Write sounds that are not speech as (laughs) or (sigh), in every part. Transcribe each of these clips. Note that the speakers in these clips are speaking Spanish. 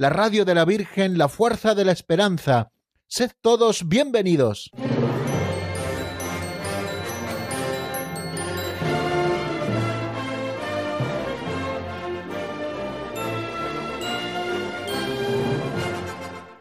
la radio de la Virgen, la fuerza de la esperanza. Sed todos bienvenidos.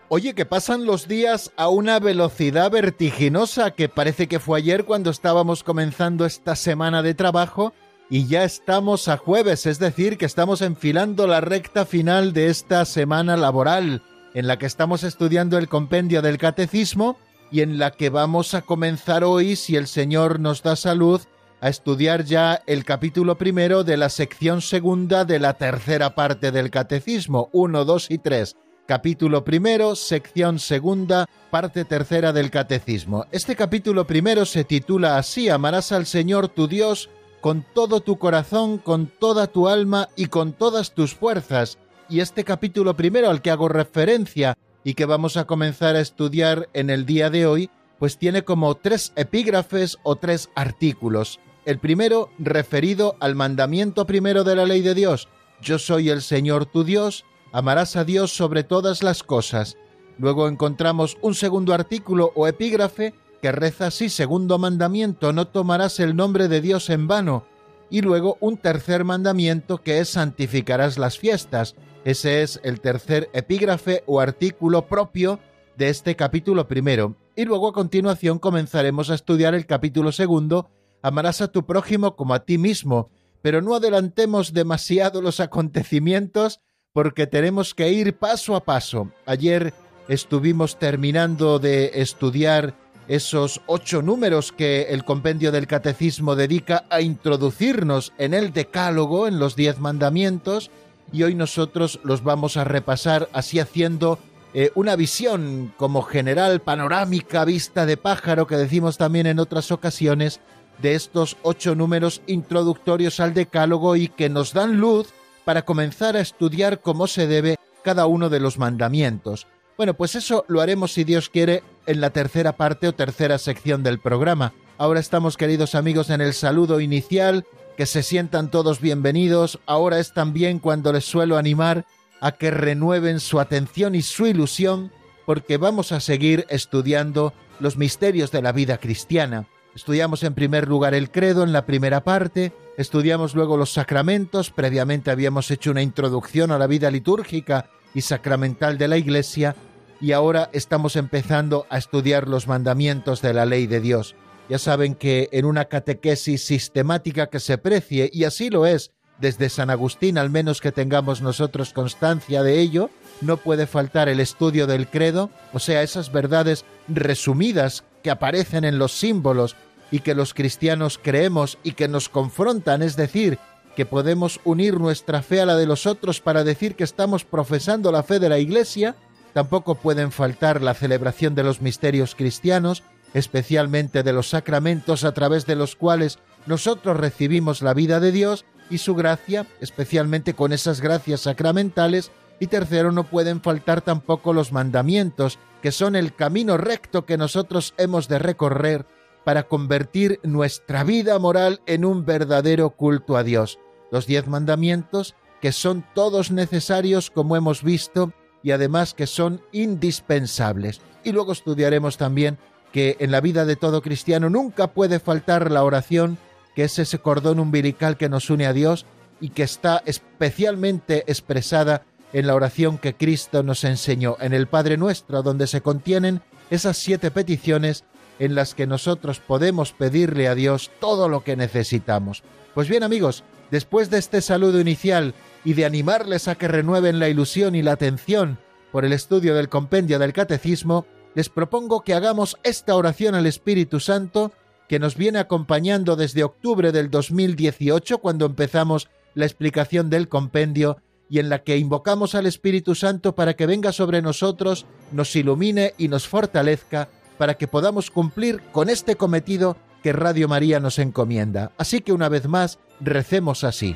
Oye, que pasan los días a una velocidad vertiginosa que parece que fue ayer cuando estábamos comenzando esta semana de trabajo y ya estamos a jueves, es decir, que estamos enfilando la recta final de esta semana laboral en la que estamos estudiando el compendio del catecismo y en la que vamos a comenzar hoy, si el Señor nos da salud, a estudiar ya el capítulo primero de la sección segunda de la tercera parte del catecismo, 1, 2 y 3 capítulo primero, sección segunda, parte tercera del Catecismo. Este capítulo primero se titula así, Amarás al Señor tu Dios con todo tu corazón, con toda tu alma y con todas tus fuerzas. Y este capítulo primero al que hago referencia y que vamos a comenzar a estudiar en el día de hoy, pues tiene como tres epígrafes o tres artículos. El primero referido al mandamiento primero de la ley de Dios, yo soy el Señor tu Dios, amarás a Dios sobre todas las cosas. Luego encontramos un segundo artículo o epígrafe que reza así, segundo mandamiento, no tomarás el nombre de Dios en vano. Y luego un tercer mandamiento que es santificarás las fiestas. Ese es el tercer epígrafe o artículo propio de este capítulo primero. Y luego a continuación comenzaremos a estudiar el capítulo segundo, amarás a tu prójimo como a ti mismo. Pero no adelantemos demasiado los acontecimientos porque tenemos que ir paso a paso. Ayer estuvimos terminando de estudiar esos ocho números que el compendio del catecismo dedica a introducirnos en el decálogo, en los diez mandamientos, y hoy nosotros los vamos a repasar así haciendo eh, una visión como general, panorámica, vista de pájaro, que decimos también en otras ocasiones, de estos ocho números introductorios al decálogo y que nos dan luz para comenzar a estudiar cómo se debe cada uno de los mandamientos. Bueno, pues eso lo haremos si Dios quiere en la tercera parte o tercera sección del programa. Ahora estamos, queridos amigos, en el saludo inicial, que se sientan todos bienvenidos. Ahora es también cuando les suelo animar a que renueven su atención y su ilusión, porque vamos a seguir estudiando los misterios de la vida cristiana. Estudiamos en primer lugar el credo en la primera parte, estudiamos luego los sacramentos, previamente habíamos hecho una introducción a la vida litúrgica y sacramental de la Iglesia, y ahora estamos empezando a estudiar los mandamientos de la ley de Dios. Ya saben que en una catequesis sistemática que se precie, y así lo es, desde San Agustín, al menos que tengamos nosotros constancia de ello, no puede faltar el estudio del credo, o sea, esas verdades resumidas que aparecen en los símbolos y que los cristianos creemos y que nos confrontan, es decir, que podemos unir nuestra fe a la de los otros para decir que estamos profesando la fe de la Iglesia, tampoco pueden faltar la celebración de los misterios cristianos, especialmente de los sacramentos a través de los cuales nosotros recibimos la vida de Dios y su gracia, especialmente con esas gracias sacramentales, y tercero, no pueden faltar tampoco los mandamientos, que son el camino recto que nosotros hemos de recorrer para convertir nuestra vida moral en un verdadero culto a Dios. Los diez mandamientos, que son todos necesarios, como hemos visto, y además que son indispensables. Y luego estudiaremos también que en la vida de todo cristiano nunca puede faltar la oración, que es ese cordón umbilical que nos une a Dios y que está especialmente expresada en la oración que Cristo nos enseñó en el Padre Nuestro, donde se contienen esas siete peticiones en las que nosotros podemos pedirle a Dios todo lo que necesitamos. Pues bien amigos, después de este saludo inicial y de animarles a que renueven la ilusión y la atención por el estudio del compendio del Catecismo, les propongo que hagamos esta oración al Espíritu Santo que nos viene acompañando desde octubre del 2018, cuando empezamos la explicación del compendio, y en la que invocamos al Espíritu Santo para que venga sobre nosotros, nos ilumine y nos fortalezca para que podamos cumplir con este cometido que Radio María nos encomienda. Así que una vez más, recemos así.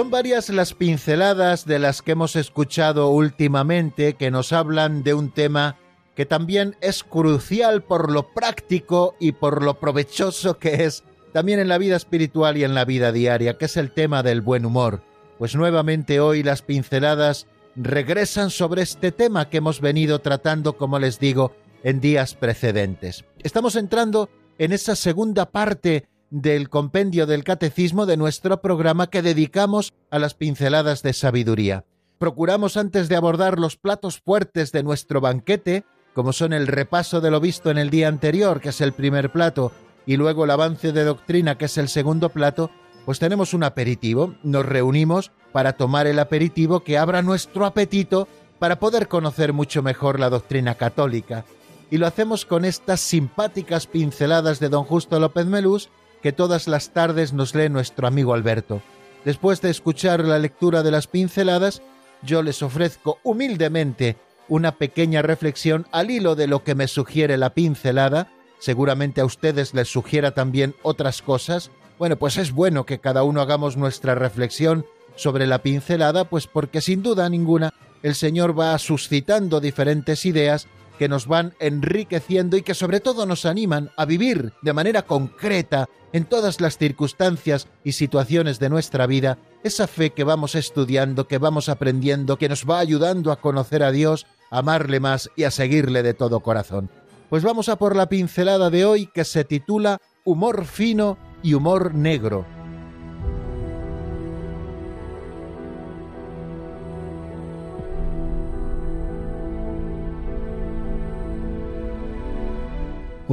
Son varias las pinceladas de las que hemos escuchado últimamente que nos hablan de un tema que también es crucial por lo práctico y por lo provechoso que es también en la vida espiritual y en la vida diaria, que es el tema del buen humor. Pues nuevamente hoy las pinceladas regresan sobre este tema que hemos venido tratando, como les digo, en días precedentes. Estamos entrando en esa segunda parte del compendio del catecismo de nuestro programa que dedicamos a las pinceladas de sabiduría. Procuramos antes de abordar los platos fuertes de nuestro banquete, como son el repaso de lo visto en el día anterior, que es el primer plato, y luego el avance de doctrina, que es el segundo plato, pues tenemos un aperitivo, nos reunimos para tomar el aperitivo que abra nuestro apetito para poder conocer mucho mejor la doctrina católica. Y lo hacemos con estas simpáticas pinceladas de don Justo López Melús, que todas las tardes nos lee nuestro amigo Alberto. Después de escuchar la lectura de las pinceladas, yo les ofrezco humildemente una pequeña reflexión al hilo de lo que me sugiere la pincelada. Seguramente a ustedes les sugiera también otras cosas. Bueno, pues es bueno que cada uno hagamos nuestra reflexión sobre la pincelada, pues porque sin duda ninguna el Señor va suscitando diferentes ideas que nos van enriqueciendo y que sobre todo nos animan a vivir de manera concreta en todas las circunstancias y situaciones de nuestra vida esa fe que vamos estudiando, que vamos aprendiendo, que nos va ayudando a conocer a Dios, a amarle más y a seguirle de todo corazón. Pues vamos a por la pincelada de hoy que se titula Humor fino y humor negro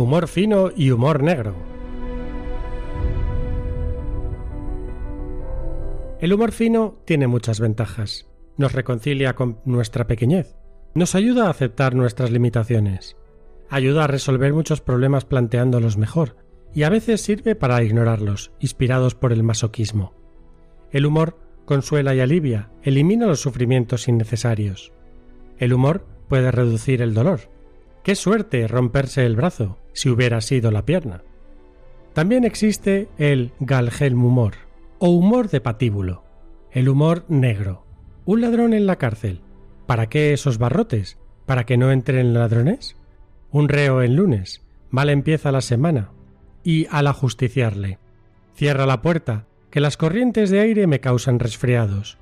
humor fino y humor negro. El humor fino tiene muchas ventajas. Nos reconcilia con nuestra pequeñez, nos ayuda a aceptar nuestras limitaciones, ayuda a resolver muchos problemas planteándolos mejor, y a veces sirve para ignorarlos, inspirados por el masoquismo. El humor consuela y alivia, elimina los sufrimientos innecesarios. El humor puede reducir el dolor, Qué suerte romperse el brazo, si hubiera sido la pierna. También existe el Galgelm humor, o humor de patíbulo, el humor negro. Un ladrón en la cárcel. ¿Para qué esos barrotes? ¿Para que no entren ladrones? Un reo en lunes. Mal empieza la semana. Y al ajusticiarle. Cierra la puerta, que las corrientes de aire me causan resfriados.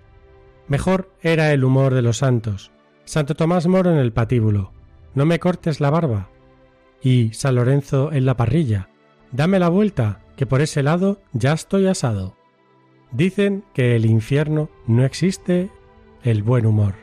Mejor era el humor de los santos. Santo Tomás Moro en el patíbulo, no me cortes la barba. Y San Lorenzo en la parrilla, dame la vuelta, que por ese lado ya estoy asado. Dicen que el infierno no existe el buen humor.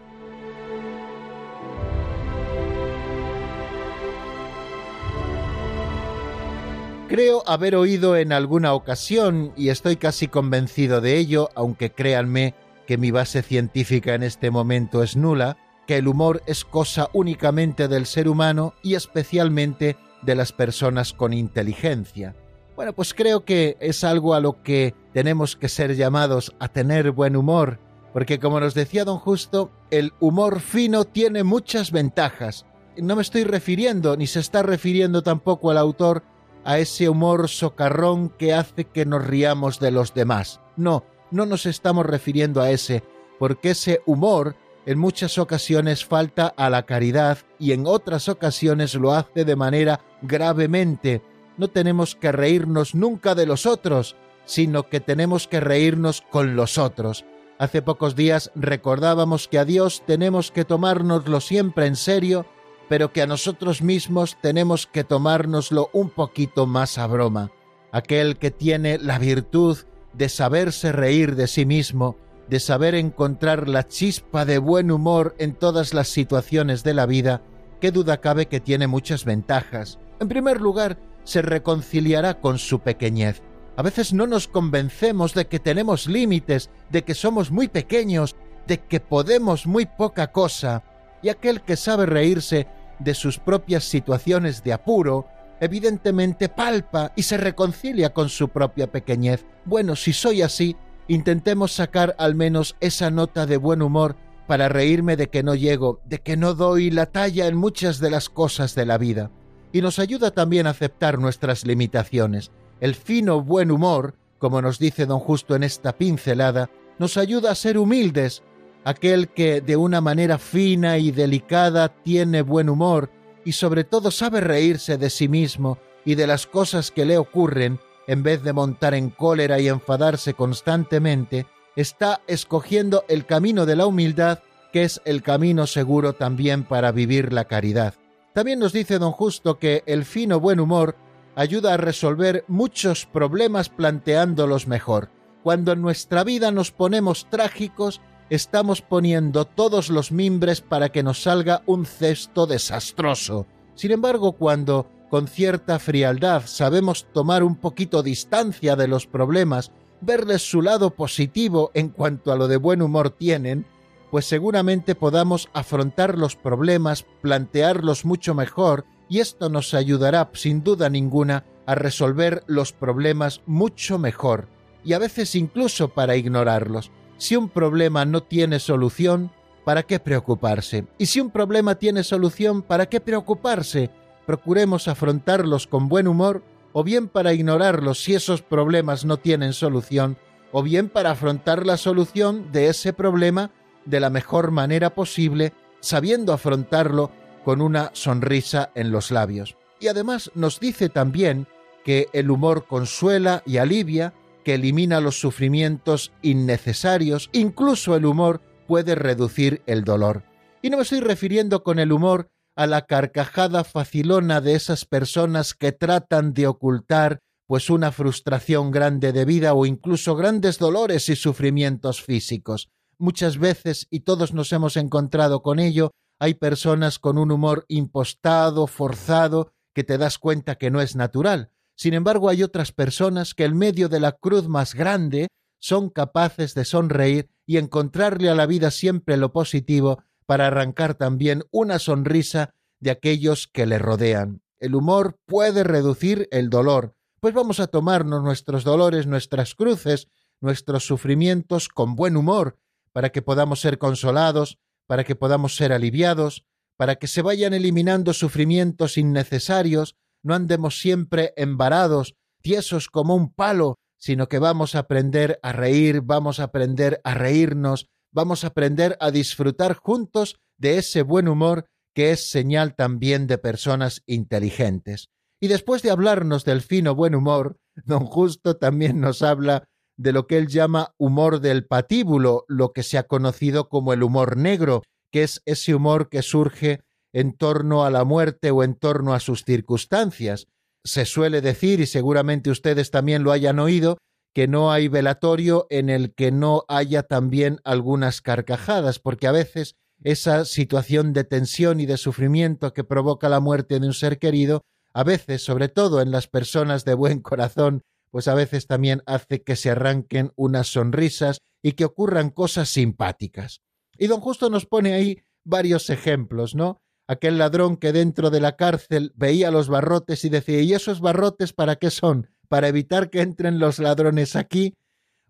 Creo haber oído en alguna ocasión, y estoy casi convencido de ello, aunque créanme que mi base científica en este momento es nula, que el humor es cosa únicamente del ser humano y especialmente de las personas con inteligencia. Bueno, pues creo que es algo a lo que tenemos que ser llamados a tener buen humor, porque como nos decía don Justo, el humor fino tiene muchas ventajas. No me estoy refiriendo, ni se está refiriendo tampoco al autor, a ese humor socarrón que hace que nos riamos de los demás. No, no nos estamos refiriendo a ese, porque ese humor en muchas ocasiones falta a la caridad y en otras ocasiones lo hace de manera gravemente. No tenemos que reírnos nunca de los otros, sino que tenemos que reírnos con los otros. Hace pocos días recordábamos que a Dios tenemos que tomárnoslo siempre en serio, pero que a nosotros mismos tenemos que tomárnoslo un poquito más a broma. Aquel que tiene la virtud de saberse reír de sí mismo, de saber encontrar la chispa de buen humor en todas las situaciones de la vida, qué duda cabe que tiene muchas ventajas. En primer lugar, se reconciliará con su pequeñez. A veces no nos convencemos de que tenemos límites, de que somos muy pequeños, de que podemos muy poca cosa, y aquel que sabe reírse de sus propias situaciones de apuro, evidentemente palpa y se reconcilia con su propia pequeñez. Bueno, si soy así, intentemos sacar al menos esa nota de buen humor para reírme de que no llego, de que no doy la talla en muchas de las cosas de la vida. Y nos ayuda también a aceptar nuestras limitaciones. El fino buen humor, como nos dice don Justo en esta pincelada, nos ayuda a ser humildes. Aquel que de una manera fina y delicada tiene buen humor y sobre todo sabe reírse de sí mismo y de las cosas que le ocurren, en vez de montar en cólera y enfadarse constantemente, está escogiendo el camino de la humildad, que es el camino seguro también para vivir la caridad. También nos dice don Justo que el fino buen humor ayuda a resolver muchos problemas planteándolos mejor. Cuando en nuestra vida nos ponemos trágicos, estamos poniendo todos los mimbres para que nos salga un cesto desastroso. Sin embargo, cuando con cierta frialdad sabemos tomar un poquito distancia de los problemas, verles su lado positivo en cuanto a lo de buen humor tienen, pues seguramente podamos afrontar los problemas, plantearlos mucho mejor y esto nos ayudará sin duda ninguna a resolver los problemas mucho mejor y a veces incluso para ignorarlos. Si un problema no tiene solución, ¿para qué preocuparse? Y si un problema tiene solución, ¿para qué preocuparse? Procuremos afrontarlos con buen humor, o bien para ignorarlos si esos problemas no tienen solución, o bien para afrontar la solución de ese problema de la mejor manera posible, sabiendo afrontarlo con una sonrisa en los labios. Y además nos dice también que el humor consuela y alivia, que elimina los sufrimientos innecesarios, incluso el humor puede reducir el dolor. Y no me estoy refiriendo con el humor a la carcajada facilona de esas personas que tratan de ocultar pues una frustración grande de vida o incluso grandes dolores y sufrimientos físicos. Muchas veces, y todos nos hemos encontrado con ello, hay personas con un humor impostado, forzado, que te das cuenta que no es natural. Sin embargo, hay otras personas que en medio de la cruz más grande son capaces de sonreír y encontrarle a la vida siempre lo positivo para arrancar también una sonrisa de aquellos que le rodean. El humor puede reducir el dolor, pues vamos a tomarnos nuestros dolores, nuestras cruces, nuestros sufrimientos con buen humor, para que podamos ser consolados, para que podamos ser aliviados, para que se vayan eliminando sufrimientos innecesarios, no andemos siempre embarados, tiesos como un palo, sino que vamos a aprender a reír, vamos a aprender a reírnos, vamos a aprender a disfrutar juntos de ese buen humor que es señal también de personas inteligentes. Y después de hablarnos del fino buen humor, don Justo también nos habla de lo que él llama humor del patíbulo, lo que se ha conocido como el humor negro, que es ese humor que surge en torno a la muerte o en torno a sus circunstancias. Se suele decir, y seguramente ustedes también lo hayan oído, que no hay velatorio en el que no haya también algunas carcajadas, porque a veces esa situación de tensión y de sufrimiento que provoca la muerte de un ser querido, a veces, sobre todo en las personas de buen (laughs) corazón pues a veces también hace que se arranquen unas sonrisas y que ocurran cosas simpáticas. Y don Justo nos pone ahí varios ejemplos, ¿no? Aquel ladrón que dentro de la cárcel veía los barrotes y decía, ¿y esos barrotes para qué son? ¿Para evitar que entren los ladrones aquí?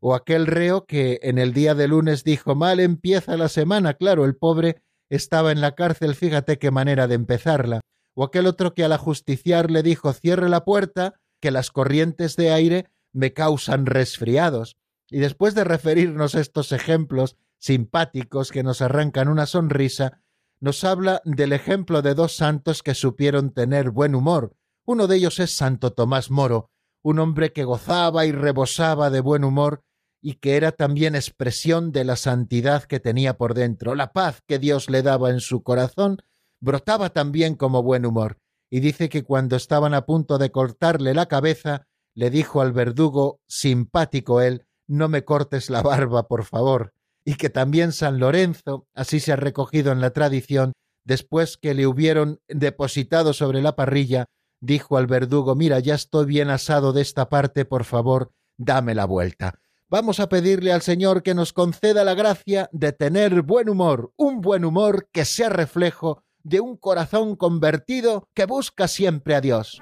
O aquel reo que en el día de lunes dijo, mal empieza la semana, claro, el pobre estaba en la cárcel, fíjate qué manera de empezarla. O aquel otro que al ajusticiar le dijo, cierre la puerta, que las corrientes de aire me causan resfriados. Y después de referirnos estos ejemplos simpáticos que nos arrancan una sonrisa, nos habla del ejemplo de dos santos que supieron tener buen humor. Uno de ellos es Santo Tomás Moro, un hombre que gozaba y rebosaba de buen humor y que era también expresión de la santidad que tenía por dentro. La paz que Dios le daba en su corazón brotaba también como buen humor. Y dice que cuando estaban a punto de cortarle la cabeza, le dijo al verdugo, simpático él, no me cortes la barba, por favor. Y que también San Lorenzo, así se ha recogido en la tradición, después que le hubieron depositado sobre la parrilla, dijo al verdugo, mira, ya estoy bien asado de esta parte, por favor, dame la vuelta. Vamos a pedirle al Señor que nos conceda la gracia de tener buen humor, un buen humor que sea reflejo de un corazón convertido que busca siempre a Dios.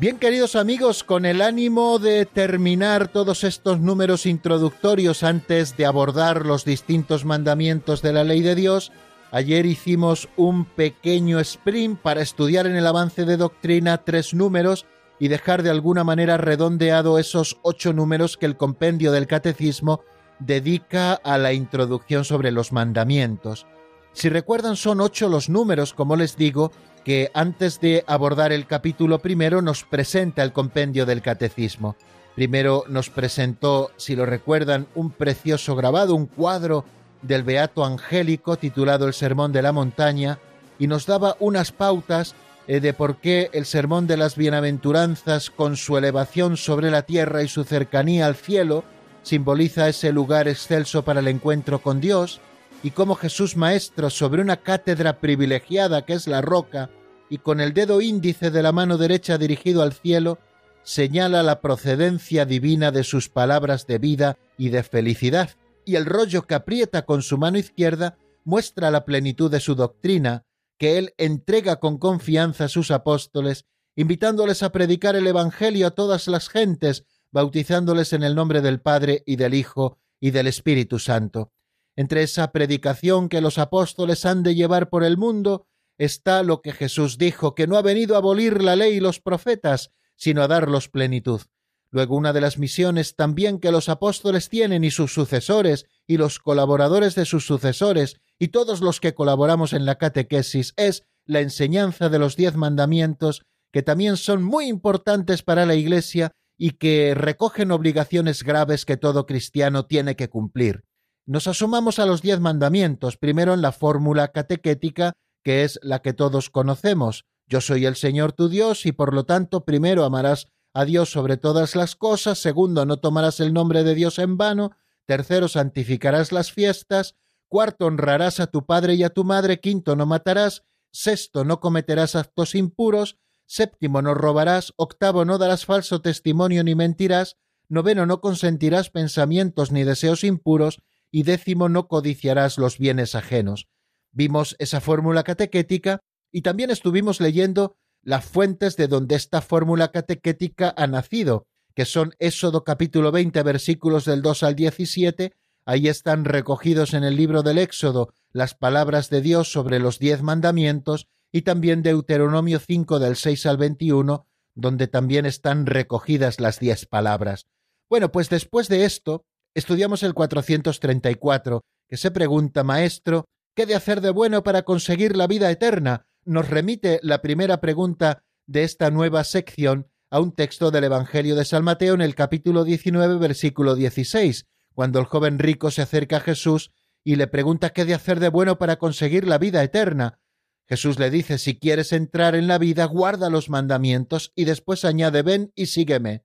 Bien, queridos amigos, con el ánimo de terminar todos estos números introductorios antes de abordar los distintos mandamientos de la ley de Dios, ayer hicimos un pequeño sprint para estudiar en el avance de doctrina tres números y dejar de alguna manera redondeado esos ocho números que el compendio del catecismo dedica a la introducción sobre los mandamientos. Si recuerdan, son ocho los números, como les digo, que antes de abordar el capítulo primero nos presenta el compendio del catecismo. Primero nos presentó, si lo recuerdan, un precioso grabado, un cuadro del Beato Angélico titulado El Sermón de la Montaña, y nos daba unas pautas eh, de por qué el Sermón de las Bienaventuranzas, con su elevación sobre la tierra y su cercanía al cielo, simboliza ese lugar excelso para el encuentro con Dios, y cómo Jesús Maestro sobre una cátedra privilegiada que es la roca, y con el dedo índice de la mano derecha dirigido al cielo, señala la procedencia divina de sus palabras de vida y de felicidad, y el rollo que aprieta con su mano izquierda muestra la plenitud de su doctrina, que él entrega con confianza a sus apóstoles, invitándoles a predicar el Evangelio a todas las gentes, bautizándoles en el nombre del Padre y del Hijo y del Espíritu Santo. Entre esa predicación que los apóstoles han de llevar por el mundo está lo que Jesús dijo, que no ha venido a abolir la ley y los profetas, sino a darlos plenitud. Luego una de las misiones también que los apóstoles tienen y sus sucesores y los colaboradores de sus sucesores y todos los que colaboramos en la catequesis es la enseñanza de los diez mandamientos que también son muy importantes para la Iglesia y que recogen obligaciones graves que todo cristiano tiene que cumplir. Nos asomamos a los diez mandamientos, primero en la fórmula catequética, que es la que todos conocemos. Yo soy el Señor tu Dios y por lo tanto primero amarás a Dios sobre todas las cosas, segundo no tomarás el nombre de Dios en vano, tercero santificarás las fiestas, cuarto honrarás a tu padre y a tu madre, quinto no matarás, sexto no cometerás actos impuros, séptimo no robarás, octavo no darás falso testimonio ni mentirás, noveno no consentirás pensamientos ni deseos impuros, y décimo no codiciarás los bienes ajenos. Vimos esa fórmula catequética y también estuvimos leyendo las fuentes de donde esta fórmula catequética ha nacido, que son Éxodo capítulo 20 versículos del 2 al 17, ahí están recogidos en el libro del Éxodo las palabras de Dios sobre los diez mandamientos y también Deuteronomio 5 del 6 al 21, donde también están recogidas las diez palabras. Bueno, pues después de esto, estudiamos el 434, que se pregunta, Maestro, ¿qué de hacer de bueno para conseguir la vida eterna? Nos remite la primera pregunta de esta nueva sección a un texto del Evangelio de San Mateo en el capítulo 19, versículo 16, cuando el joven rico se acerca a Jesús y le pregunta qué de hacer de bueno para conseguir la vida eterna. Jesús le dice, si quieres entrar en la vida, guarda los mandamientos y después añade, ven y sígueme.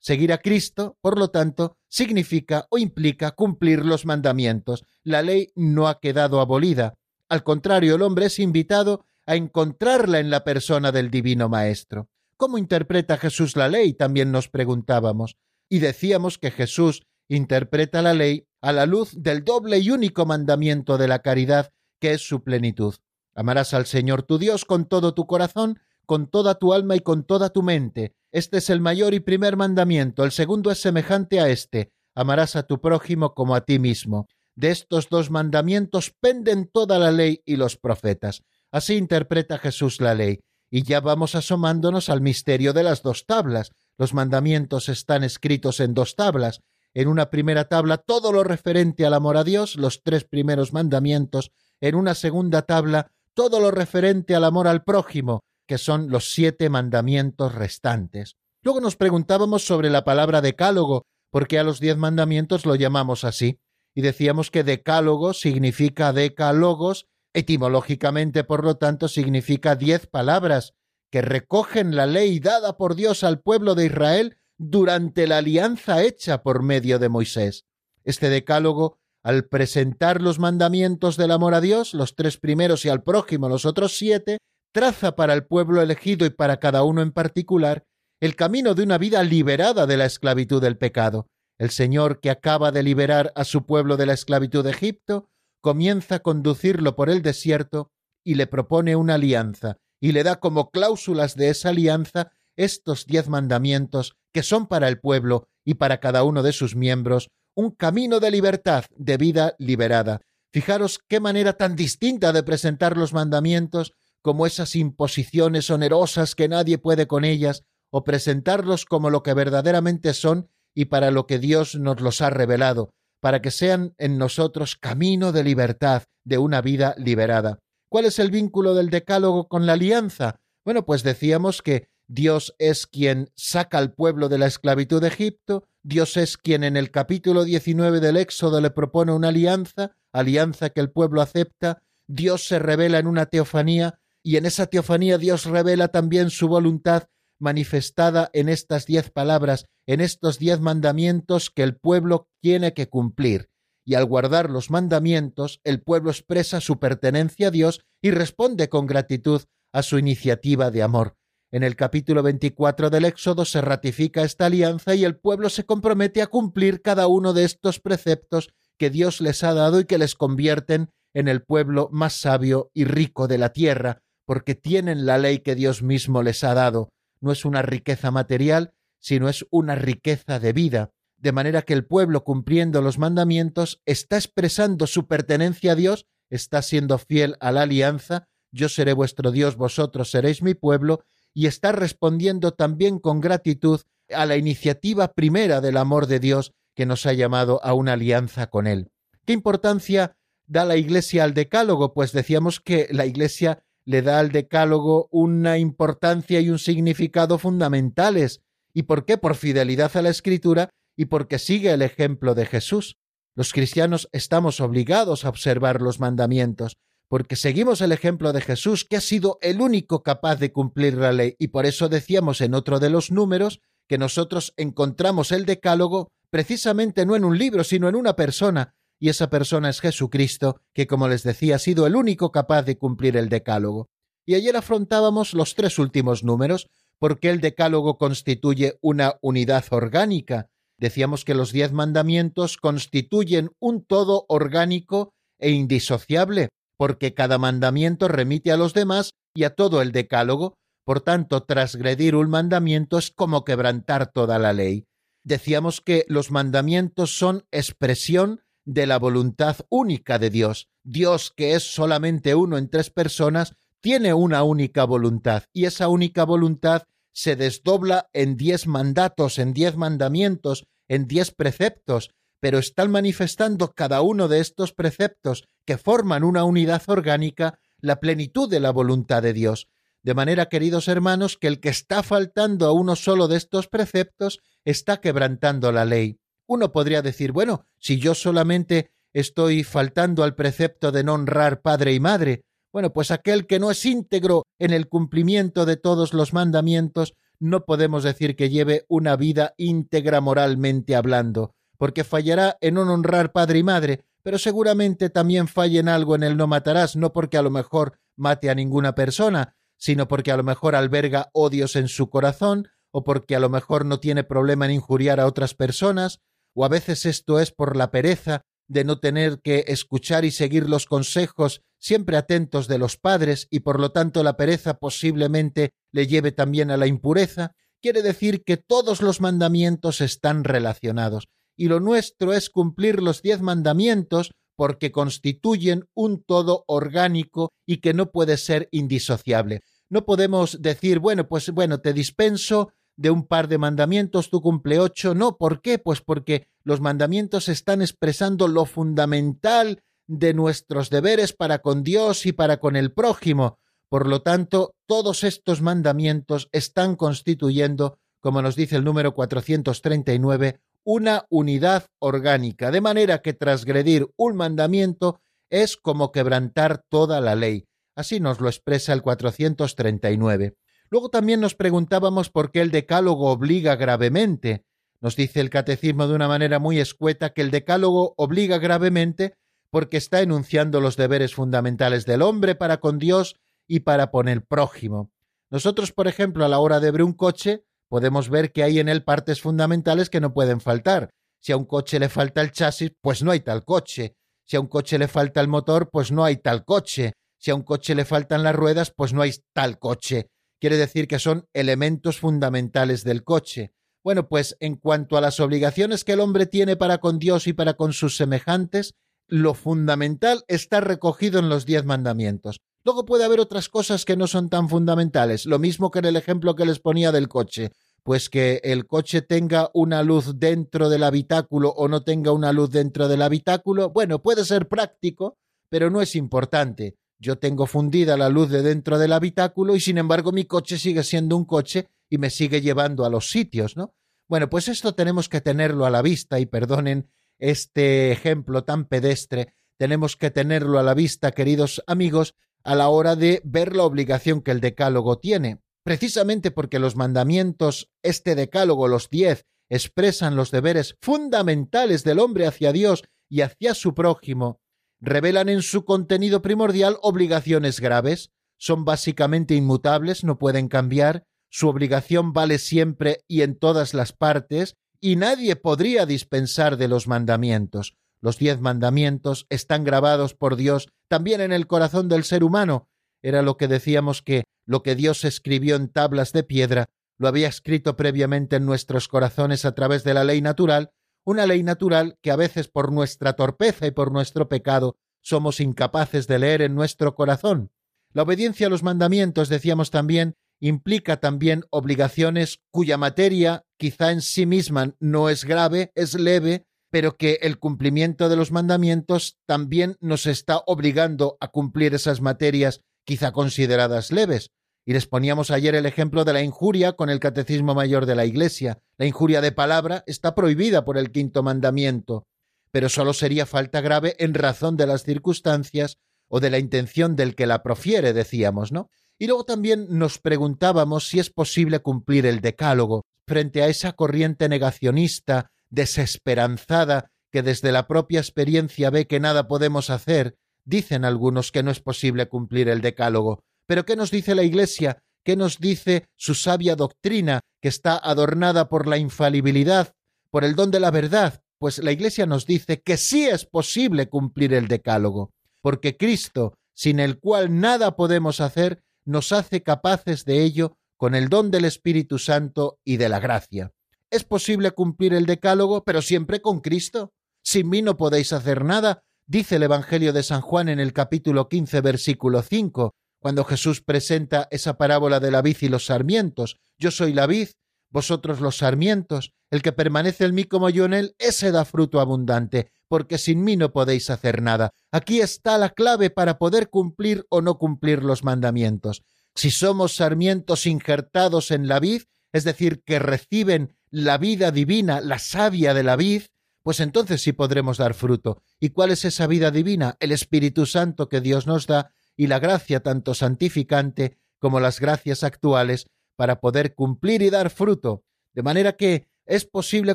Seguir a Cristo, por lo tanto, significa o implica cumplir los mandamientos. La ley no ha quedado abolida. Al contrario, el hombre es invitado a encontrarla en la persona del Divino Maestro. ¿Cómo interpreta Jesús la ley? También nos preguntábamos. Y decíamos que Jesús interpreta la ley a la luz del doble y único mandamiento de la caridad, que es su plenitud. Amarás al Señor tu Dios con todo tu corazón, con toda tu alma y con toda tu mente. Este es el mayor y primer mandamiento. El segundo es semejante a este. Amarás a tu prójimo como a ti mismo. De estos dos mandamientos penden toda la ley y los profetas. Así interpreta Jesús la ley. Y ya vamos asomándonos al misterio de las dos tablas. Los mandamientos están escritos en dos tablas. En una primera tabla todo lo referente al amor a Dios, los tres primeros mandamientos. En una segunda tabla todo lo referente al amor al prójimo, que son los siete mandamientos restantes. Luego nos preguntábamos sobre la palabra decálogo, porque a los diez mandamientos lo llamamos así, y decíamos que decálogo significa decálogos, etimológicamente, por lo tanto, significa diez palabras que recogen la ley dada por Dios al pueblo de Israel durante la alianza hecha por medio de Moisés. Este decálogo, al presentar los mandamientos del amor a Dios, los tres primeros y al prójimo los otros siete, traza para el pueblo elegido y para cada uno en particular el camino de una vida liberada de la esclavitud del pecado. El Señor, que acaba de liberar a su pueblo de la esclavitud de Egipto, comienza a conducirlo por el desierto y le propone una alianza, y le da como cláusulas de esa alianza estos diez mandamientos que son para el pueblo y para cada uno de sus miembros un camino de libertad, de vida liberada. Fijaros qué manera tan distinta de presentar los mandamientos como esas imposiciones onerosas que nadie puede con ellas, o presentarlos como lo que verdaderamente son y para lo que Dios nos los ha revelado, para que sean en nosotros camino de libertad, de una vida liberada. ¿Cuál es el vínculo del decálogo con la alianza? Bueno, pues decíamos que Dios es quien saca al pueblo de la esclavitud de Egipto, Dios es quien en el capítulo 19 del Éxodo le propone una alianza, alianza que el pueblo acepta, Dios se revela en una teofanía y en esa teofanía Dios revela también su voluntad manifestada en estas diez palabras, en estos diez mandamientos que el pueblo tiene que cumplir. Y al guardar los mandamientos, el pueblo expresa su pertenencia a Dios y responde con gratitud a su iniciativa de amor. En el capítulo 24 del Éxodo se ratifica esta alianza y el pueblo se compromete a cumplir cada uno de estos preceptos que Dios les ha dado y que les convierten en el pueblo más sabio y rico de la tierra, porque tienen la ley que Dios mismo les ha dado. No es una riqueza material, sino es una riqueza de vida, de manera que el pueblo cumpliendo los mandamientos está expresando su pertenencia a Dios, está siendo fiel a la alianza, yo seré vuestro Dios, vosotros seréis mi pueblo, y está respondiendo también con gratitud a la iniciativa primera del amor de Dios que nos ha llamado a una alianza con Él. ¿Qué importancia da la Iglesia al decálogo? Pues decíamos que la Iglesia le da al decálogo una importancia y un significado fundamentales. ¿Y por qué? Por fidelidad a la Escritura y porque sigue el ejemplo de Jesús. Los cristianos estamos obligados a observar los mandamientos, porque seguimos el ejemplo de Jesús, que ha sido el único capaz de cumplir la ley, y por eso decíamos en otro de los números que nosotros encontramos el decálogo precisamente no en un libro, sino en una persona, y esa persona es Jesucristo, que como les decía ha sido el único capaz de cumplir el decálogo. Y ayer afrontábamos los tres últimos números, porque el decálogo constituye una unidad orgánica. Decíamos que los diez mandamientos constituyen un todo orgánico e indisociable, porque cada mandamiento remite a los demás y a todo el decálogo, por tanto, transgredir un mandamiento es como quebrantar toda la ley. Decíamos que los mandamientos son expresión de la voluntad única de Dios. Dios, que es solamente uno en tres personas, tiene una única voluntad, y esa única voluntad se desdobla en diez mandatos, en diez mandamientos, en diez preceptos, pero están manifestando cada uno de estos preceptos que forman una unidad orgánica la plenitud de la voluntad de Dios. De manera, queridos hermanos, que el que está faltando a uno solo de estos preceptos está quebrantando la ley. Uno podría decir, bueno, si yo solamente estoy faltando al precepto de no honrar padre y madre, bueno, pues aquel que no es íntegro en el cumplimiento de todos los mandamientos, no podemos decir que lleve una vida íntegra moralmente hablando, porque fallará en no honrar padre y madre, pero seguramente también falle en algo en el no matarás, no porque a lo mejor mate a ninguna persona, sino porque a lo mejor alberga odios en su corazón, o porque a lo mejor no tiene problema en injuriar a otras personas, o a veces esto es por la pereza de no tener que escuchar y seguir los consejos siempre atentos de los padres y por lo tanto la pereza posiblemente le lleve también a la impureza, quiere decir que todos los mandamientos están relacionados y lo nuestro es cumplir los diez mandamientos porque constituyen un todo orgánico y que no puede ser indisociable. No podemos decir, bueno, pues bueno, te dispenso de un par de mandamientos, tú cumple ocho. No, ¿por qué? Pues porque los mandamientos están expresando lo fundamental de nuestros deberes para con Dios y para con el prójimo. Por lo tanto, todos estos mandamientos están constituyendo, como nos dice el número 439, una unidad orgánica, de manera que transgredir un mandamiento es como quebrantar toda la ley. Así nos lo expresa el 439. Luego también nos preguntábamos por qué el decálogo obliga gravemente. Nos dice el catecismo de una manera muy escueta que el decálogo obliga gravemente porque está enunciando los deberes fundamentales del hombre para con Dios y para con el prójimo. Nosotros, por ejemplo, a la hora de ver un coche, podemos ver que hay en él partes fundamentales que no pueden faltar. Si a un coche le falta el chasis, pues no hay tal coche. Si a un coche le falta el motor, pues no hay tal coche. Si a un coche le faltan las ruedas, pues no hay tal coche. Quiere decir que son elementos fundamentales del coche. Bueno, pues en cuanto a las obligaciones que el hombre tiene para con Dios y para con sus semejantes, lo fundamental está recogido en los diez mandamientos. Luego puede haber otras cosas que no son tan fundamentales, lo mismo que en el ejemplo que les ponía del coche, pues que el coche tenga una luz dentro del habitáculo o no tenga una luz dentro del habitáculo, bueno, puede ser práctico, pero no es importante. Yo tengo fundida la luz de dentro del habitáculo y sin embargo mi coche sigue siendo un coche y me sigue llevando a los sitios, ¿no? Bueno, pues esto tenemos que tenerlo a la vista y perdonen este ejemplo tan pedestre, tenemos que tenerlo a la vista, queridos amigos, a la hora de ver la obligación que el decálogo tiene. Precisamente porque los mandamientos, este decálogo, los diez, expresan los deberes fundamentales del hombre hacia Dios y hacia su prójimo, revelan en su contenido primordial obligaciones graves, son básicamente inmutables, no pueden cambiar, su obligación vale siempre y en todas las partes, y nadie podría dispensar de los mandamientos. Los diez mandamientos están grabados por Dios también en el corazón del ser humano. Era lo que decíamos que lo que Dios escribió en tablas de piedra lo había escrito previamente en nuestros corazones a través de la ley natural, una ley natural que a veces por nuestra torpeza y por nuestro pecado somos incapaces de leer en nuestro corazón. La obediencia a los mandamientos, decíamos también, implica también obligaciones cuya materia quizá en sí misma no es grave, es leve, pero que el cumplimiento de los mandamientos también nos está obligando a cumplir esas materias quizá consideradas leves. Y les poníamos ayer el ejemplo de la injuria con el Catecismo Mayor de la Iglesia. La injuria de palabra está prohibida por el quinto mandamiento, pero sólo sería falta grave en razón de las circunstancias o de la intención del que la profiere, decíamos, ¿no? Y luego también nos preguntábamos si es posible cumplir el decálogo frente a esa corriente negacionista, desesperanzada, que desde la propia experiencia ve que nada podemos hacer, dicen algunos que no es posible cumplir el decálogo. Pero ¿qué nos dice la Iglesia? ¿Qué nos dice su sabia doctrina, que está adornada por la infalibilidad, por el don de la verdad? Pues la Iglesia nos dice que sí es posible cumplir el decálogo, porque Cristo, sin el cual nada podemos hacer, nos hace capaces de ello con el don del Espíritu Santo y de la gracia. Es posible cumplir el decálogo, pero siempre con Cristo. Sin mí no podéis hacer nada, dice el Evangelio de San Juan en el capítulo 15, versículo 5, cuando Jesús presenta esa parábola de la vid y los sarmientos. Yo soy la vid, vosotros los sarmientos. El que permanece en mí como yo en él, ese da fruto abundante, porque sin mí no podéis hacer nada. Aquí está la clave para poder cumplir o no cumplir los mandamientos. Si somos sarmientos injertados en la vid, es decir, que reciben la vida divina, la savia de la vid, pues entonces sí podremos dar fruto. ¿Y cuál es esa vida divina? El Espíritu Santo que Dios nos da y la gracia tanto santificante como las gracias actuales para poder cumplir y dar fruto. De manera que es posible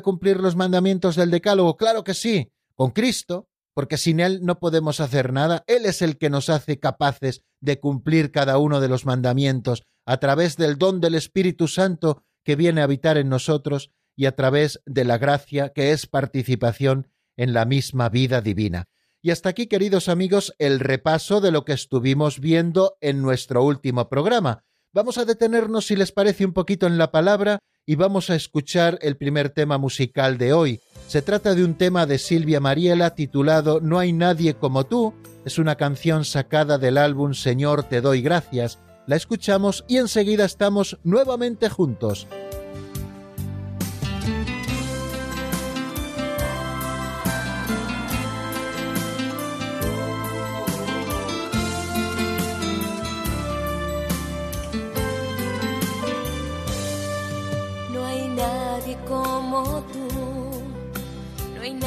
cumplir los mandamientos del Decálogo. Claro que sí, con Cristo, porque sin Él no podemos hacer nada. Él es el que nos hace capaces de cumplir cada uno de los mandamientos a través del don del Espíritu Santo que viene a habitar en nosotros y a través de la gracia que es participación en la misma vida divina. Y hasta aquí, queridos amigos, el repaso de lo que estuvimos viendo en nuestro último programa. Vamos a detenernos, si les parece, un poquito en la palabra y vamos a escuchar el primer tema musical de hoy. Se trata de un tema de Silvia Mariela titulado No hay nadie como tú. Es una canción sacada del álbum Señor te doy gracias. La escuchamos y enseguida estamos nuevamente juntos.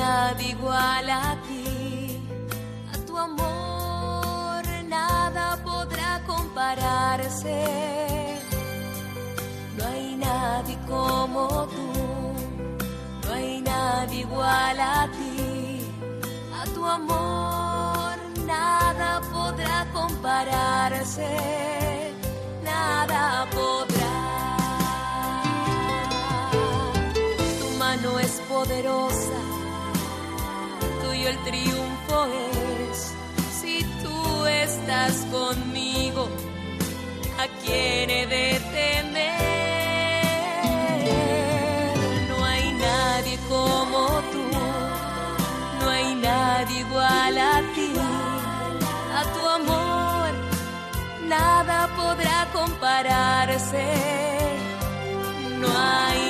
Nadie igual a ti. A tu amor nada podrá compararse. No hay nadie como tú, no hay nadie igual a ti. A tu amor nada podrá compararse, nada podrá. Tu mano es poderosa el triunfo es si tú estás conmigo. ¿A quién he de temer? No hay nadie como tú, no hay nadie igual a ti. A tu amor nada podrá compararse. No hay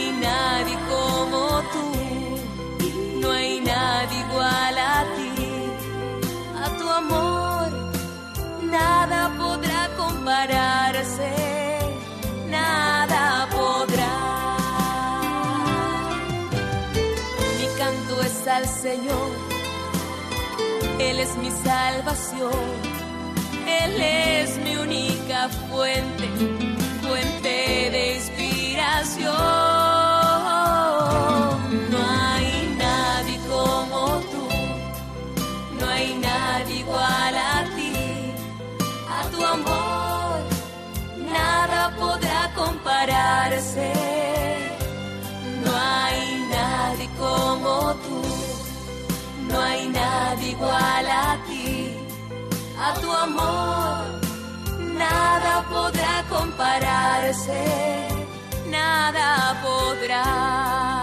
Él es mi salvación, Él es mi única fuente, fuente de inspiración. igual a ti, a tu amor, nada podrá compararse. No hay nadie como tú, no hay nadie igual a ti, a tu amor, nada podrá compararse, nada podrá.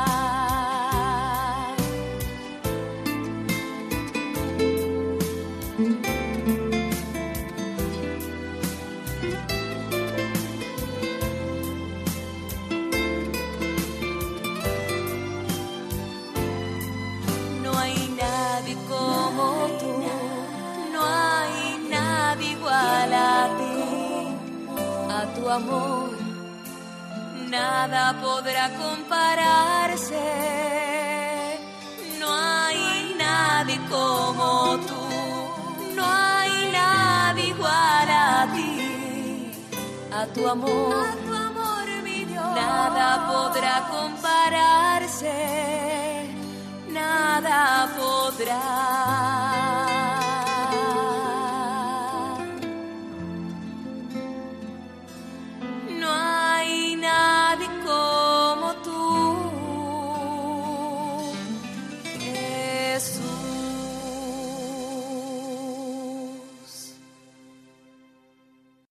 Amor, nada podrá compararse. No hay nadie como tú, no hay nadie igual a ti. A tu amor, a tu amor, mi Dios, nada podrá compararse, nada podrá.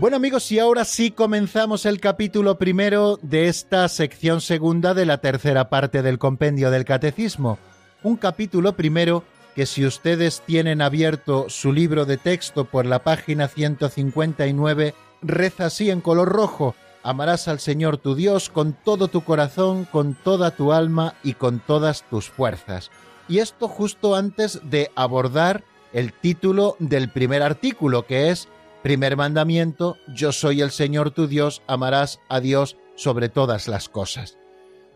Bueno amigos, y ahora sí comenzamos el capítulo primero de esta sección segunda de la tercera parte del compendio del catecismo. Un capítulo primero que si ustedes tienen abierto su libro de texto por la página 159, reza así en color rojo, amarás al Señor tu Dios con todo tu corazón, con toda tu alma y con todas tus fuerzas. Y esto justo antes de abordar el título del primer artículo, que es Primer mandamiento, yo soy el Señor tu Dios, amarás a Dios sobre todas las cosas.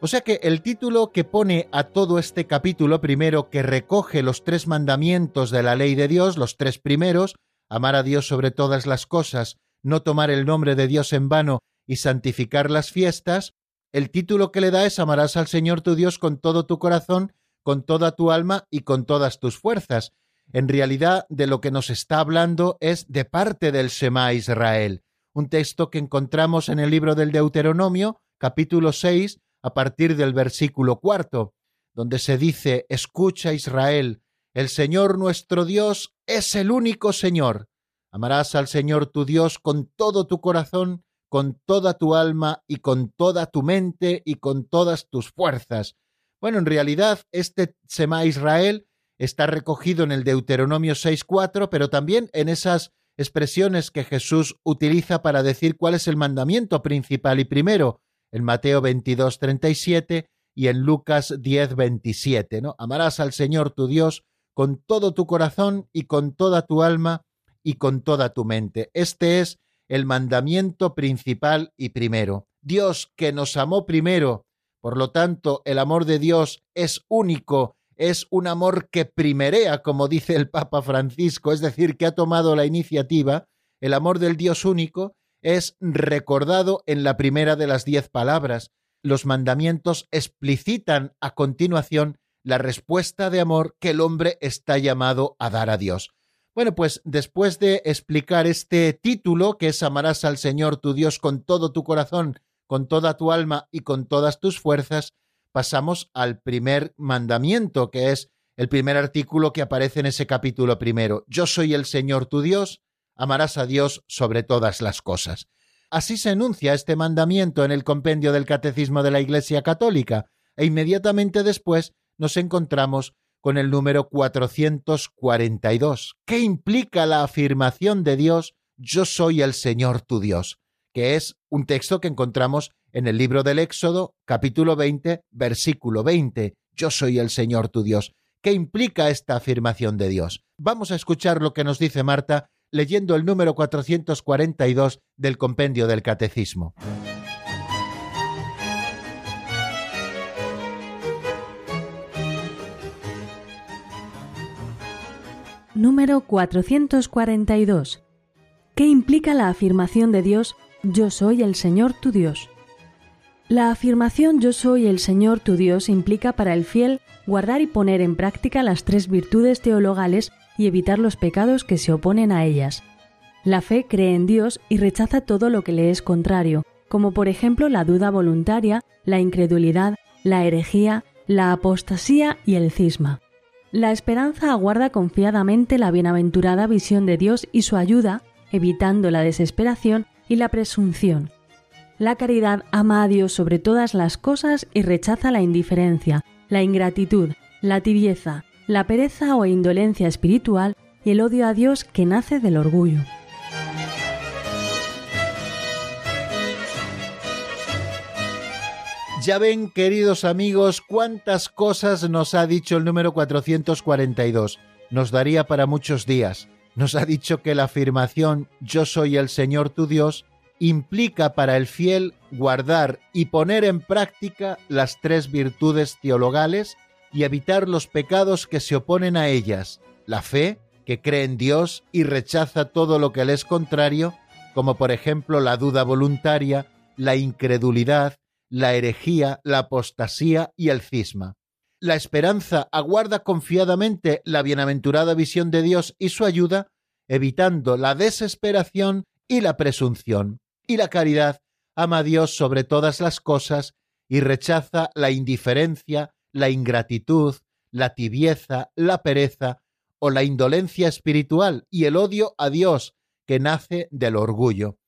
O sea que el título que pone a todo este capítulo primero que recoge los tres mandamientos de la ley de Dios, los tres primeros, amar a Dios sobre todas las cosas, no tomar el nombre de Dios en vano y santificar las fiestas, el título que le da es amarás al Señor tu Dios con todo tu corazón, con toda tu alma y con todas tus fuerzas. En realidad, de lo que nos está hablando es de parte del Shema Israel, un texto que encontramos en el libro del Deuteronomio, capítulo 6, a partir del versículo cuarto, donde se dice, Escucha Israel, el Señor nuestro Dios es el único Señor. Amarás al Señor tu Dios con todo tu corazón, con toda tu alma y con toda tu mente y con todas tus fuerzas. Bueno, en realidad este Sema Israel está recogido en el Deuteronomio 6.4, pero también en esas expresiones que Jesús utiliza para decir cuál es el mandamiento principal y primero, en Mateo 22.37 y en Lucas 10.27, ¿no? Amarás al Señor tu Dios con todo tu corazón y con toda tu alma y con toda tu mente. Este es el mandamiento principal y primero. Dios que nos amó primero, por lo tanto el amor de Dios es único, es un amor que primerea, como dice el Papa Francisco, es decir, que ha tomado la iniciativa, el amor del Dios único es recordado en la primera de las diez palabras. Los mandamientos explicitan a continuación la respuesta de amor que el hombre está llamado a dar a Dios. Bueno, pues después de explicar este título, que es amarás al Señor tu Dios con todo tu corazón, con toda tu alma y con todas tus fuerzas, pasamos al primer mandamiento, que es el primer artículo que aparece en ese capítulo primero. Yo soy el Señor tu Dios, amarás a Dios sobre todas las cosas. Así se enuncia este mandamiento en el compendio del Catecismo de la Iglesia Católica, e inmediatamente después nos encontramos con el número 442. ¿Qué implica la afirmación de Dios, yo soy el Señor tu Dios? que es un texto que encontramos en el libro del Éxodo, capítulo 20, versículo 20. Yo soy el Señor tu Dios. ¿Qué implica esta afirmación de Dios? Vamos a escuchar lo que nos dice Marta leyendo el número 442 del compendio del Catecismo. Número 442. ¿Qué implica la afirmación de Dios Yo soy el Señor tu Dios? La afirmación Yo soy el Señor tu Dios implica para el fiel guardar y poner en práctica las tres virtudes teologales y evitar los pecados que se oponen a ellas. La fe cree en Dios y rechaza todo lo que le es contrario, como por ejemplo la duda voluntaria, la incredulidad, la herejía, la apostasía y el cisma. La esperanza aguarda confiadamente la bienaventurada visión de Dios y su ayuda, evitando la desesperación y la presunción. La caridad ama a Dios sobre todas las cosas y rechaza la indiferencia, la ingratitud, la tibieza, la pereza o indolencia espiritual y el odio a Dios que nace del orgullo. Ya ven, queridos amigos, cuántas cosas nos ha dicho el número 442. Nos daría para muchos días. Nos ha dicho que la afirmación Yo soy el Señor tu Dios implica para el fiel guardar y poner en práctica las tres virtudes teologales y evitar los pecados que se oponen a ellas, la fe, que cree en Dios y rechaza todo lo que le es contrario, como por ejemplo la duda voluntaria, la incredulidad, la herejía, la apostasía y el cisma. La esperanza aguarda confiadamente la bienaventurada visión de Dios y su ayuda, evitando la desesperación y la presunción. Y la caridad ama a Dios sobre todas las cosas y rechaza la indiferencia, la ingratitud, la tibieza, la pereza o la indolencia espiritual y el odio a Dios que nace del orgullo.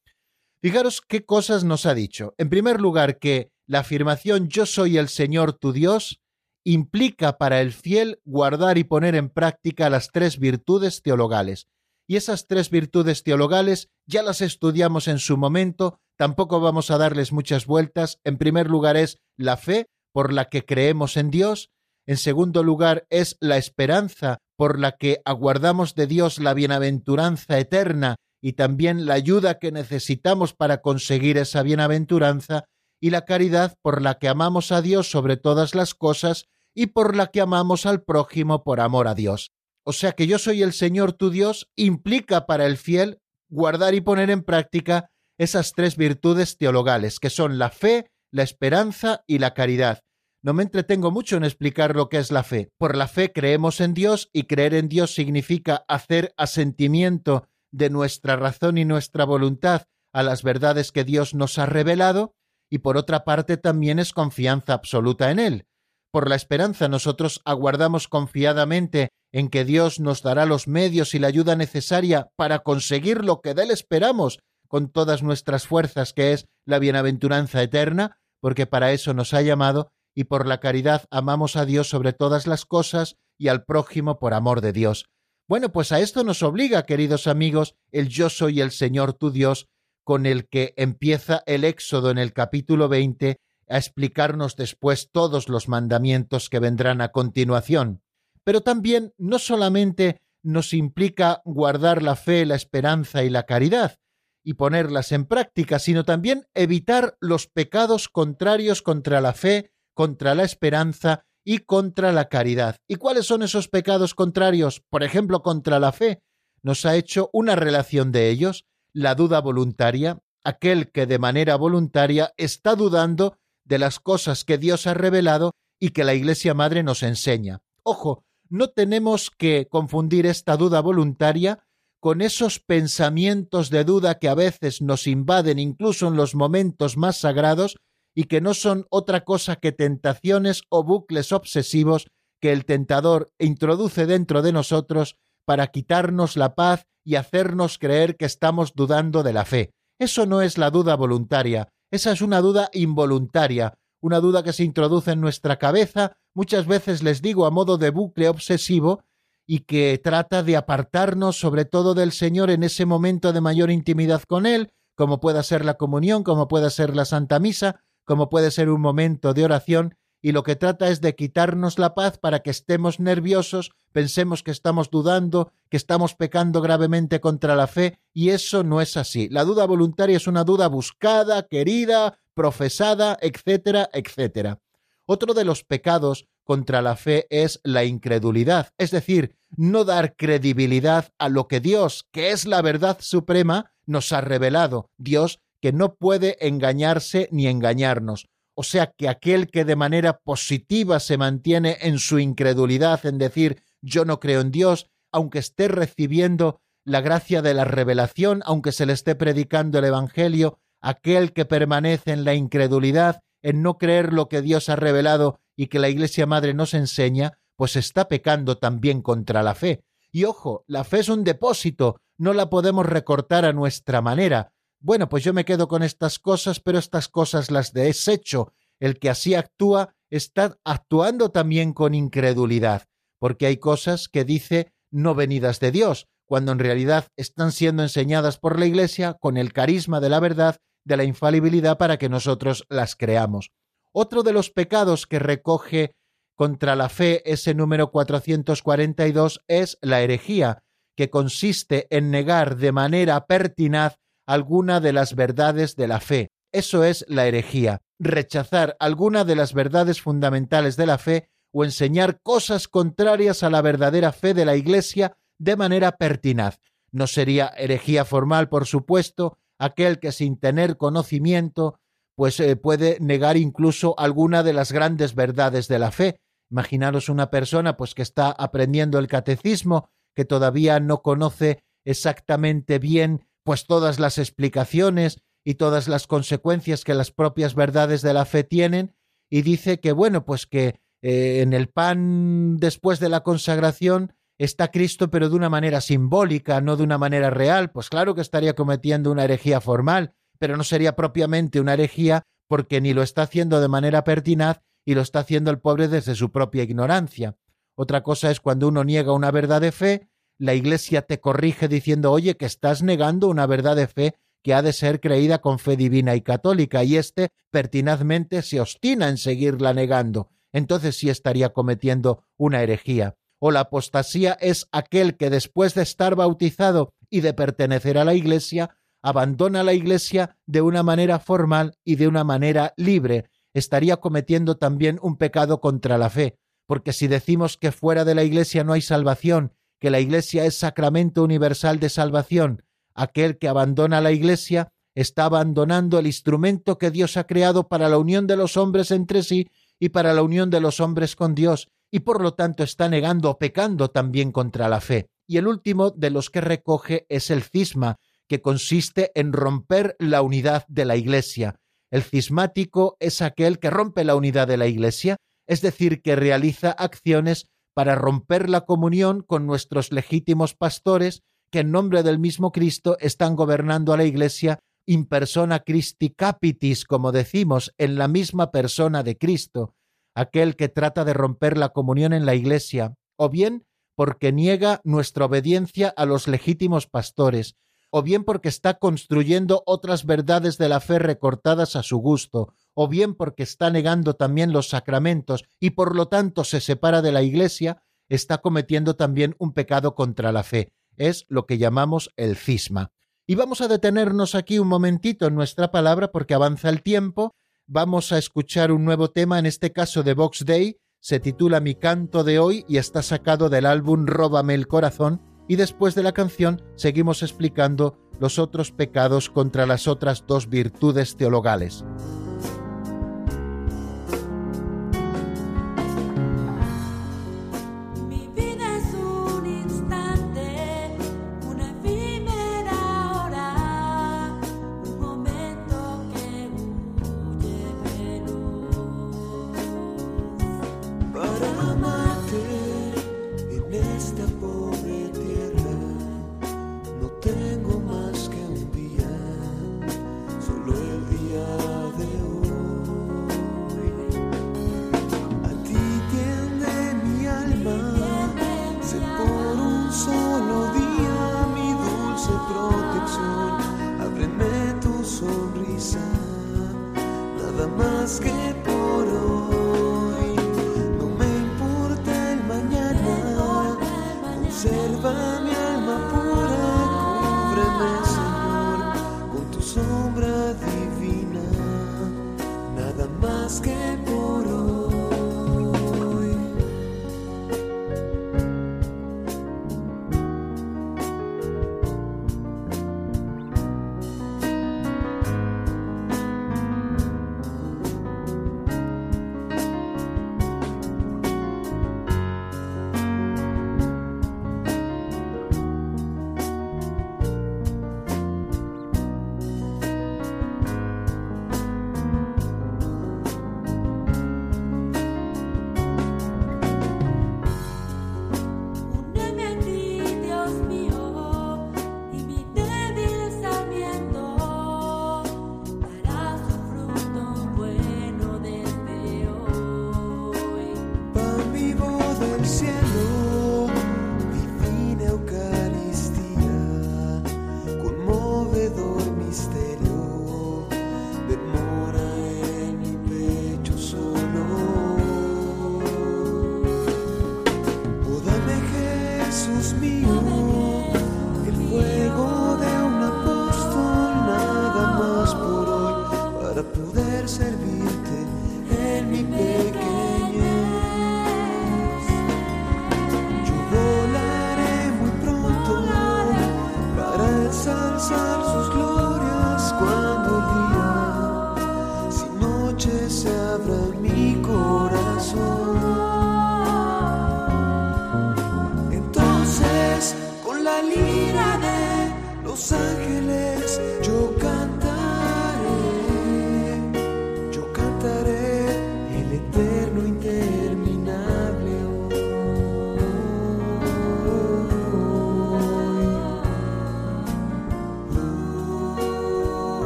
Fijaros qué cosas nos ha dicho. En primer lugar, que la afirmación Yo soy el Señor tu Dios implica para el fiel guardar y poner en práctica las tres virtudes teologales. Y esas tres virtudes teologales ya las estudiamos en su momento, tampoco vamos a darles muchas vueltas. En primer lugar es la fe, por la que creemos en Dios. En segundo lugar es la esperanza, por la que aguardamos de Dios la bienaventuranza eterna y también la ayuda que necesitamos para conseguir esa bienaventuranza, y la caridad por la que amamos a Dios sobre todas las cosas y por la que amamos al prójimo por amor a Dios. O sea que yo soy el Señor tu Dios implica para el fiel guardar y poner en práctica esas tres virtudes teologales, que son la fe, la esperanza y la caridad. No me entretengo mucho en explicar lo que es la fe. Por la fe creemos en Dios y creer en Dios significa hacer asentimiento de nuestra razón y nuestra voluntad a las verdades que Dios nos ha revelado, y por otra parte también es confianza absoluta en Él. Por la esperanza nosotros aguardamos confiadamente en que Dios nos dará los medios y la ayuda necesaria para conseguir lo que de Él esperamos con todas nuestras fuerzas, que es la bienaventuranza eterna, porque para eso nos ha llamado, y por la caridad amamos a Dios sobre todas las cosas y al prójimo por amor de Dios. Bueno, pues a esto nos obliga, queridos amigos, el yo soy el Señor tu Dios, con el que empieza el Éxodo en el capítulo 20 a explicarnos después todos los mandamientos que vendrán a continuación. Pero también no solamente nos implica guardar la fe, la esperanza y la caridad, y ponerlas en práctica, sino también evitar los pecados contrarios contra la fe, contra la esperanza y contra la caridad. ¿Y cuáles son esos pecados contrarios? Por ejemplo, contra la fe. Nos ha hecho una relación de ellos, la duda voluntaria, aquel que de manera voluntaria está dudando de las cosas que Dios ha revelado y que la Iglesia Madre nos enseña. Ojo, no tenemos que confundir esta duda voluntaria con esos pensamientos de duda que a veces nos invaden incluso en los momentos más sagrados y que no son otra cosa que tentaciones o bucles obsesivos que el tentador introduce dentro de nosotros para quitarnos la paz y hacernos creer que estamos dudando de la fe. Eso no es la duda voluntaria, esa es una duda involuntaria, una duda que se introduce en nuestra cabeza, muchas veces les digo a modo de bucle obsesivo, y que trata de apartarnos sobre todo del Señor en ese momento de mayor intimidad con Él, como pueda ser la comunión, como pueda ser la Santa Misa, como puede ser un momento de oración, y lo que trata es de quitarnos la paz para que estemos nerviosos, pensemos que estamos dudando, que estamos pecando gravemente contra la fe, y eso no es así. La duda voluntaria es una duda buscada, querida, profesada, etcétera, etcétera. Otro de los pecados contra la fe es la incredulidad, es decir, no dar credibilidad a lo que Dios, que es la verdad suprema, nos ha revelado, Dios que no puede engañarse ni engañarnos. O sea que aquel que de manera positiva se mantiene en su incredulidad, en decir yo no creo en Dios, aunque esté recibiendo la gracia de la revelación, aunque se le esté predicando el Evangelio, aquel que permanece en la incredulidad, en no creer lo que Dios ha revelado y que la Iglesia Madre nos enseña, pues está pecando también contra la fe. Y ojo, la fe es un depósito, no la podemos recortar a nuestra manera. Bueno, pues yo me quedo con estas cosas, pero estas cosas las desecho. El que así actúa está actuando también con incredulidad, porque hay cosas que dice no venidas de Dios, cuando en realidad están siendo enseñadas por la Iglesia con el carisma de la verdad, de la infalibilidad para que nosotros las creamos. Otro de los pecados que recoge contra la fe ese número 442 es la herejía, que consiste en negar de manera pertinaz alguna de las verdades de la fe. Eso es la herejía, rechazar alguna de las verdades fundamentales de la fe o enseñar cosas contrarias a la verdadera fe de la Iglesia de manera pertinaz. No sería herejía formal, por supuesto, aquel que sin tener conocimiento pues eh, puede negar incluso alguna de las grandes verdades de la fe. Imaginaros una persona pues que está aprendiendo el catecismo, que todavía no conoce exactamente bien pues todas las explicaciones y todas las consecuencias que las propias verdades de la fe tienen y dice que bueno, pues que eh, en el pan después de la consagración está Cristo pero de una manera simbólica, no de una manera real, pues claro que estaría cometiendo una herejía formal, pero no sería propiamente una herejía porque ni lo está haciendo de manera pertinaz y lo está haciendo el pobre desde su propia ignorancia. Otra cosa es cuando uno niega una verdad de fe, la Iglesia te corrige diciendo, oye, que estás negando una verdad de fe que ha de ser creída con fe divina y católica, y éste pertinazmente se obstina en seguirla negando. Entonces sí estaría cometiendo una herejía. O la apostasía es aquel que después de estar bautizado y de pertenecer a la Iglesia, abandona la Iglesia de una manera formal y de una manera libre, estaría cometiendo también un pecado contra la fe, porque si decimos que fuera de la Iglesia no hay salvación que la Iglesia es sacramento universal de salvación. Aquel que abandona la Iglesia está abandonando el instrumento que Dios ha creado para la unión de los hombres entre sí y para la unión de los hombres con Dios, y por lo tanto está negando o pecando también contra la fe. Y el último de los que recoge es el cisma, que consiste en romper la unidad de la Iglesia. El cismático es aquel que rompe la unidad de la Iglesia, es decir, que realiza acciones para romper la comunión con nuestros legítimos pastores que en nombre del mismo Cristo están gobernando a la Iglesia in persona Christi capitis, como decimos, en la misma persona de Cristo, aquel que trata de romper la comunión en la Iglesia, o bien porque niega nuestra obediencia a los legítimos pastores, o bien porque está construyendo otras verdades de la fe recortadas a su gusto, o bien porque está negando también los sacramentos y por lo tanto se separa de la Iglesia, está cometiendo también un pecado contra la fe. Es lo que llamamos el cisma. Y vamos a detenernos aquí un momentito en nuestra palabra porque avanza el tiempo. Vamos a escuchar un nuevo tema, en este caso de Vox Day, se titula Mi canto de hoy y está sacado del álbum Róbame el corazón y después de la canción seguimos explicando los otros pecados contra las otras dos virtudes teologales.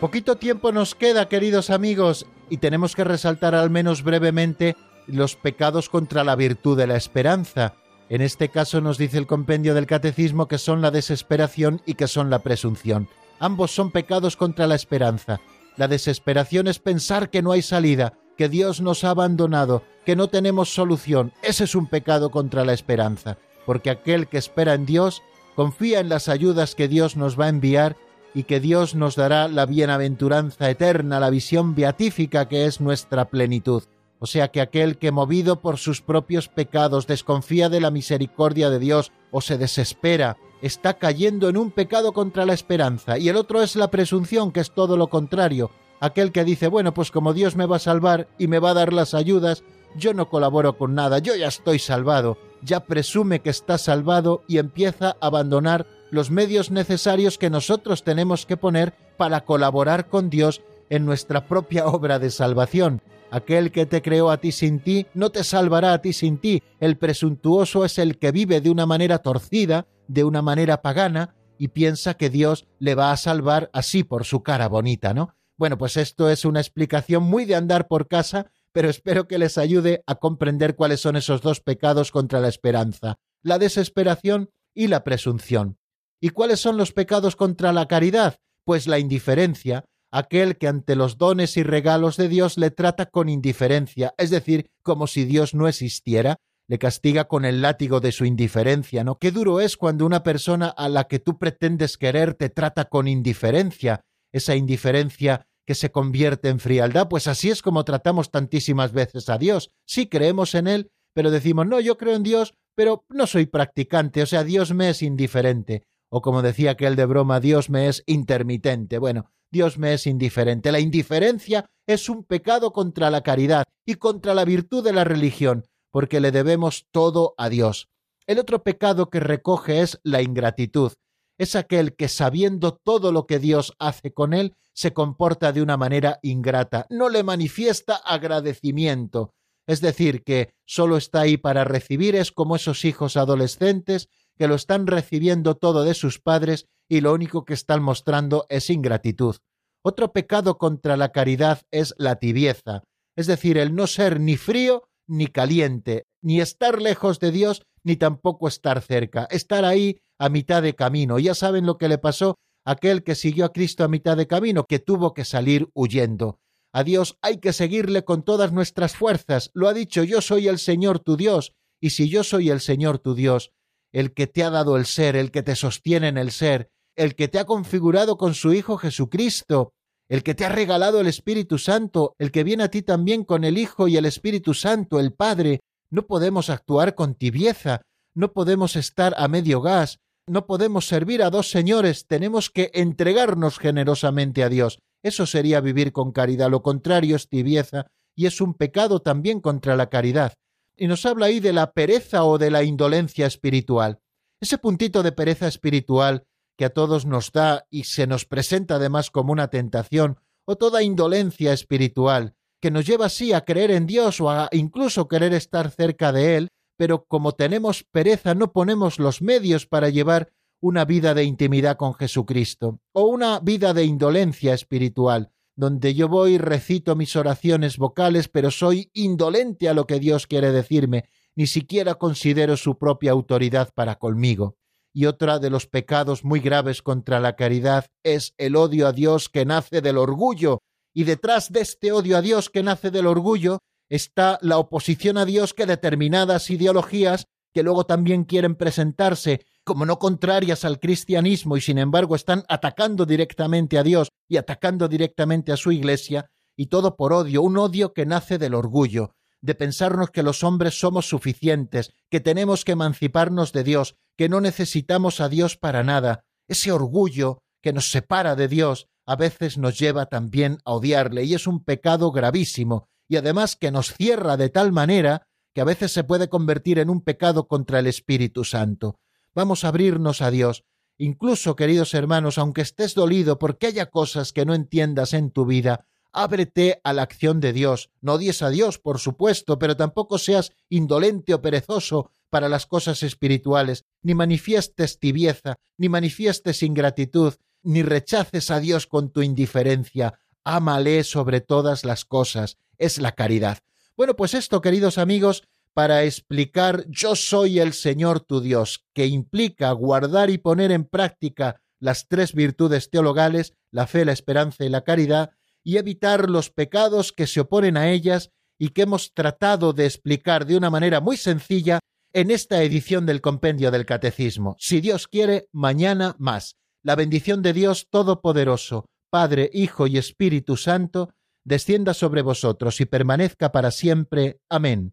Poquito tiempo nos queda, queridos amigos, y tenemos que resaltar al menos brevemente los pecados contra la virtud de la esperanza. En este caso nos dice el compendio del catecismo que son la desesperación y que son la presunción. Ambos son pecados contra la esperanza. La desesperación es pensar que no hay salida, que Dios nos ha abandonado, que no tenemos solución. Ese es un pecado contra la esperanza, porque aquel que espera en Dios confía en las ayudas que Dios nos va a enviar y que Dios nos dará la bienaventuranza eterna, la visión beatífica que es nuestra plenitud. O sea que aquel que movido por sus propios pecados desconfía de la misericordia de Dios o se desespera, está cayendo en un pecado contra la esperanza. Y el otro es la presunción, que es todo lo contrario. Aquel que dice, bueno, pues como Dios me va a salvar y me va a dar las ayudas, yo no colaboro con nada, yo ya estoy salvado. Ya presume que está salvado y empieza a abandonar los medios necesarios que nosotros tenemos que poner para colaborar con Dios en nuestra propia obra de salvación. Aquel que te creó a ti sin ti no te salvará a ti sin ti. El presuntuoso es el que vive de una manera torcida, de una manera pagana, y piensa que Dios le va a salvar así por su cara bonita, ¿no? Bueno, pues esto es una explicación muy de andar por casa, pero espero que les ayude a comprender cuáles son esos dos pecados contra la esperanza, la desesperación y la presunción. ¿Y cuáles son los pecados contra la caridad? Pues la indiferencia, aquel que ante los dones y regalos de Dios le trata con indiferencia, es decir, como si Dios no existiera, le castiga con el látigo de su indiferencia, ¿no? Qué duro es cuando una persona a la que tú pretendes querer te trata con indiferencia, esa indiferencia que se convierte en frialdad, pues así es como tratamos tantísimas veces a Dios. Sí creemos en Él, pero decimos, no, yo creo en Dios, pero no soy practicante, o sea, Dios me es indiferente. O como decía aquel de broma, Dios me es intermitente. Bueno, Dios me es indiferente. La indiferencia es un pecado contra la caridad y contra la virtud de la religión, porque le debemos todo a Dios. El otro pecado que recoge es la ingratitud. Es aquel que sabiendo todo lo que Dios hace con él, se comporta de una manera ingrata, no le manifiesta agradecimiento. Es decir, que solo está ahí para recibir, es como esos hijos adolescentes que lo están recibiendo todo de sus padres y lo único que están mostrando es ingratitud. Otro pecado contra la caridad es la tibieza, es decir, el no ser ni frío ni caliente, ni estar lejos de Dios, ni tampoco estar cerca, estar ahí a mitad de camino. Ya saben lo que le pasó a aquel que siguió a Cristo a mitad de camino, que tuvo que salir huyendo. A Dios hay que seguirle con todas nuestras fuerzas. Lo ha dicho, yo soy el Señor tu Dios, y si yo soy el Señor tu Dios, el que te ha dado el ser, el que te sostiene en el ser, el que te ha configurado con su Hijo Jesucristo, el que te ha regalado el Espíritu Santo, el que viene a ti también con el Hijo y el Espíritu Santo, el Padre, no podemos actuar con tibieza, no podemos estar a medio gas, no podemos servir a dos señores, tenemos que entregarnos generosamente a Dios. Eso sería vivir con caridad, lo contrario es tibieza y es un pecado también contra la caridad y nos habla ahí de la pereza o de la indolencia espiritual. Ese puntito de pereza espiritual que a todos nos da y se nos presenta además como una tentación, o toda indolencia espiritual, que nos lleva así a creer en Dios o a incluso querer estar cerca de Él, pero como tenemos pereza no ponemos los medios para llevar una vida de intimidad con Jesucristo, o una vida de indolencia espiritual, donde yo voy, recito mis oraciones vocales, pero soy indolente a lo que Dios quiere decirme, ni siquiera considero su propia autoridad para conmigo. Y otra de los pecados muy graves contra la caridad es el odio a Dios que nace del orgullo, y detrás de este odio a Dios que nace del orgullo está la oposición a Dios que determinadas ideologías que luego también quieren presentarse como no contrarias al cristianismo y sin embargo están atacando directamente a Dios y atacando directamente a su iglesia, y todo por odio, un odio que nace del orgullo, de pensarnos que los hombres somos suficientes, que tenemos que emanciparnos de Dios, que no necesitamos a Dios para nada. Ese orgullo que nos separa de Dios a veces nos lleva también a odiarle y es un pecado gravísimo y además que nos cierra de tal manera que a veces se puede convertir en un pecado contra el Espíritu Santo. Vamos a abrirnos a Dios. Incluso, queridos hermanos, aunque estés dolido porque haya cosas que no entiendas en tu vida, ábrete a la acción de Dios. No odies a Dios, por supuesto, pero tampoco seas indolente o perezoso para las cosas espirituales, ni manifiestes tibieza, ni manifiestes ingratitud, ni rechaces a Dios con tu indiferencia. ámale sobre todas las cosas, es la caridad. Bueno, pues esto, queridos amigos, para explicar yo soy el Señor tu Dios, que implica guardar y poner en práctica las tres virtudes teologales, la fe, la esperanza y la caridad, y evitar los pecados que se oponen a ellas y que hemos tratado de explicar de una manera muy sencilla en esta edición del Compendio del Catecismo. Si Dios quiere, mañana más. La bendición de Dios Todopoderoso, Padre, Hijo y Espíritu Santo, descienda sobre vosotros y permanezca para siempre. Amén.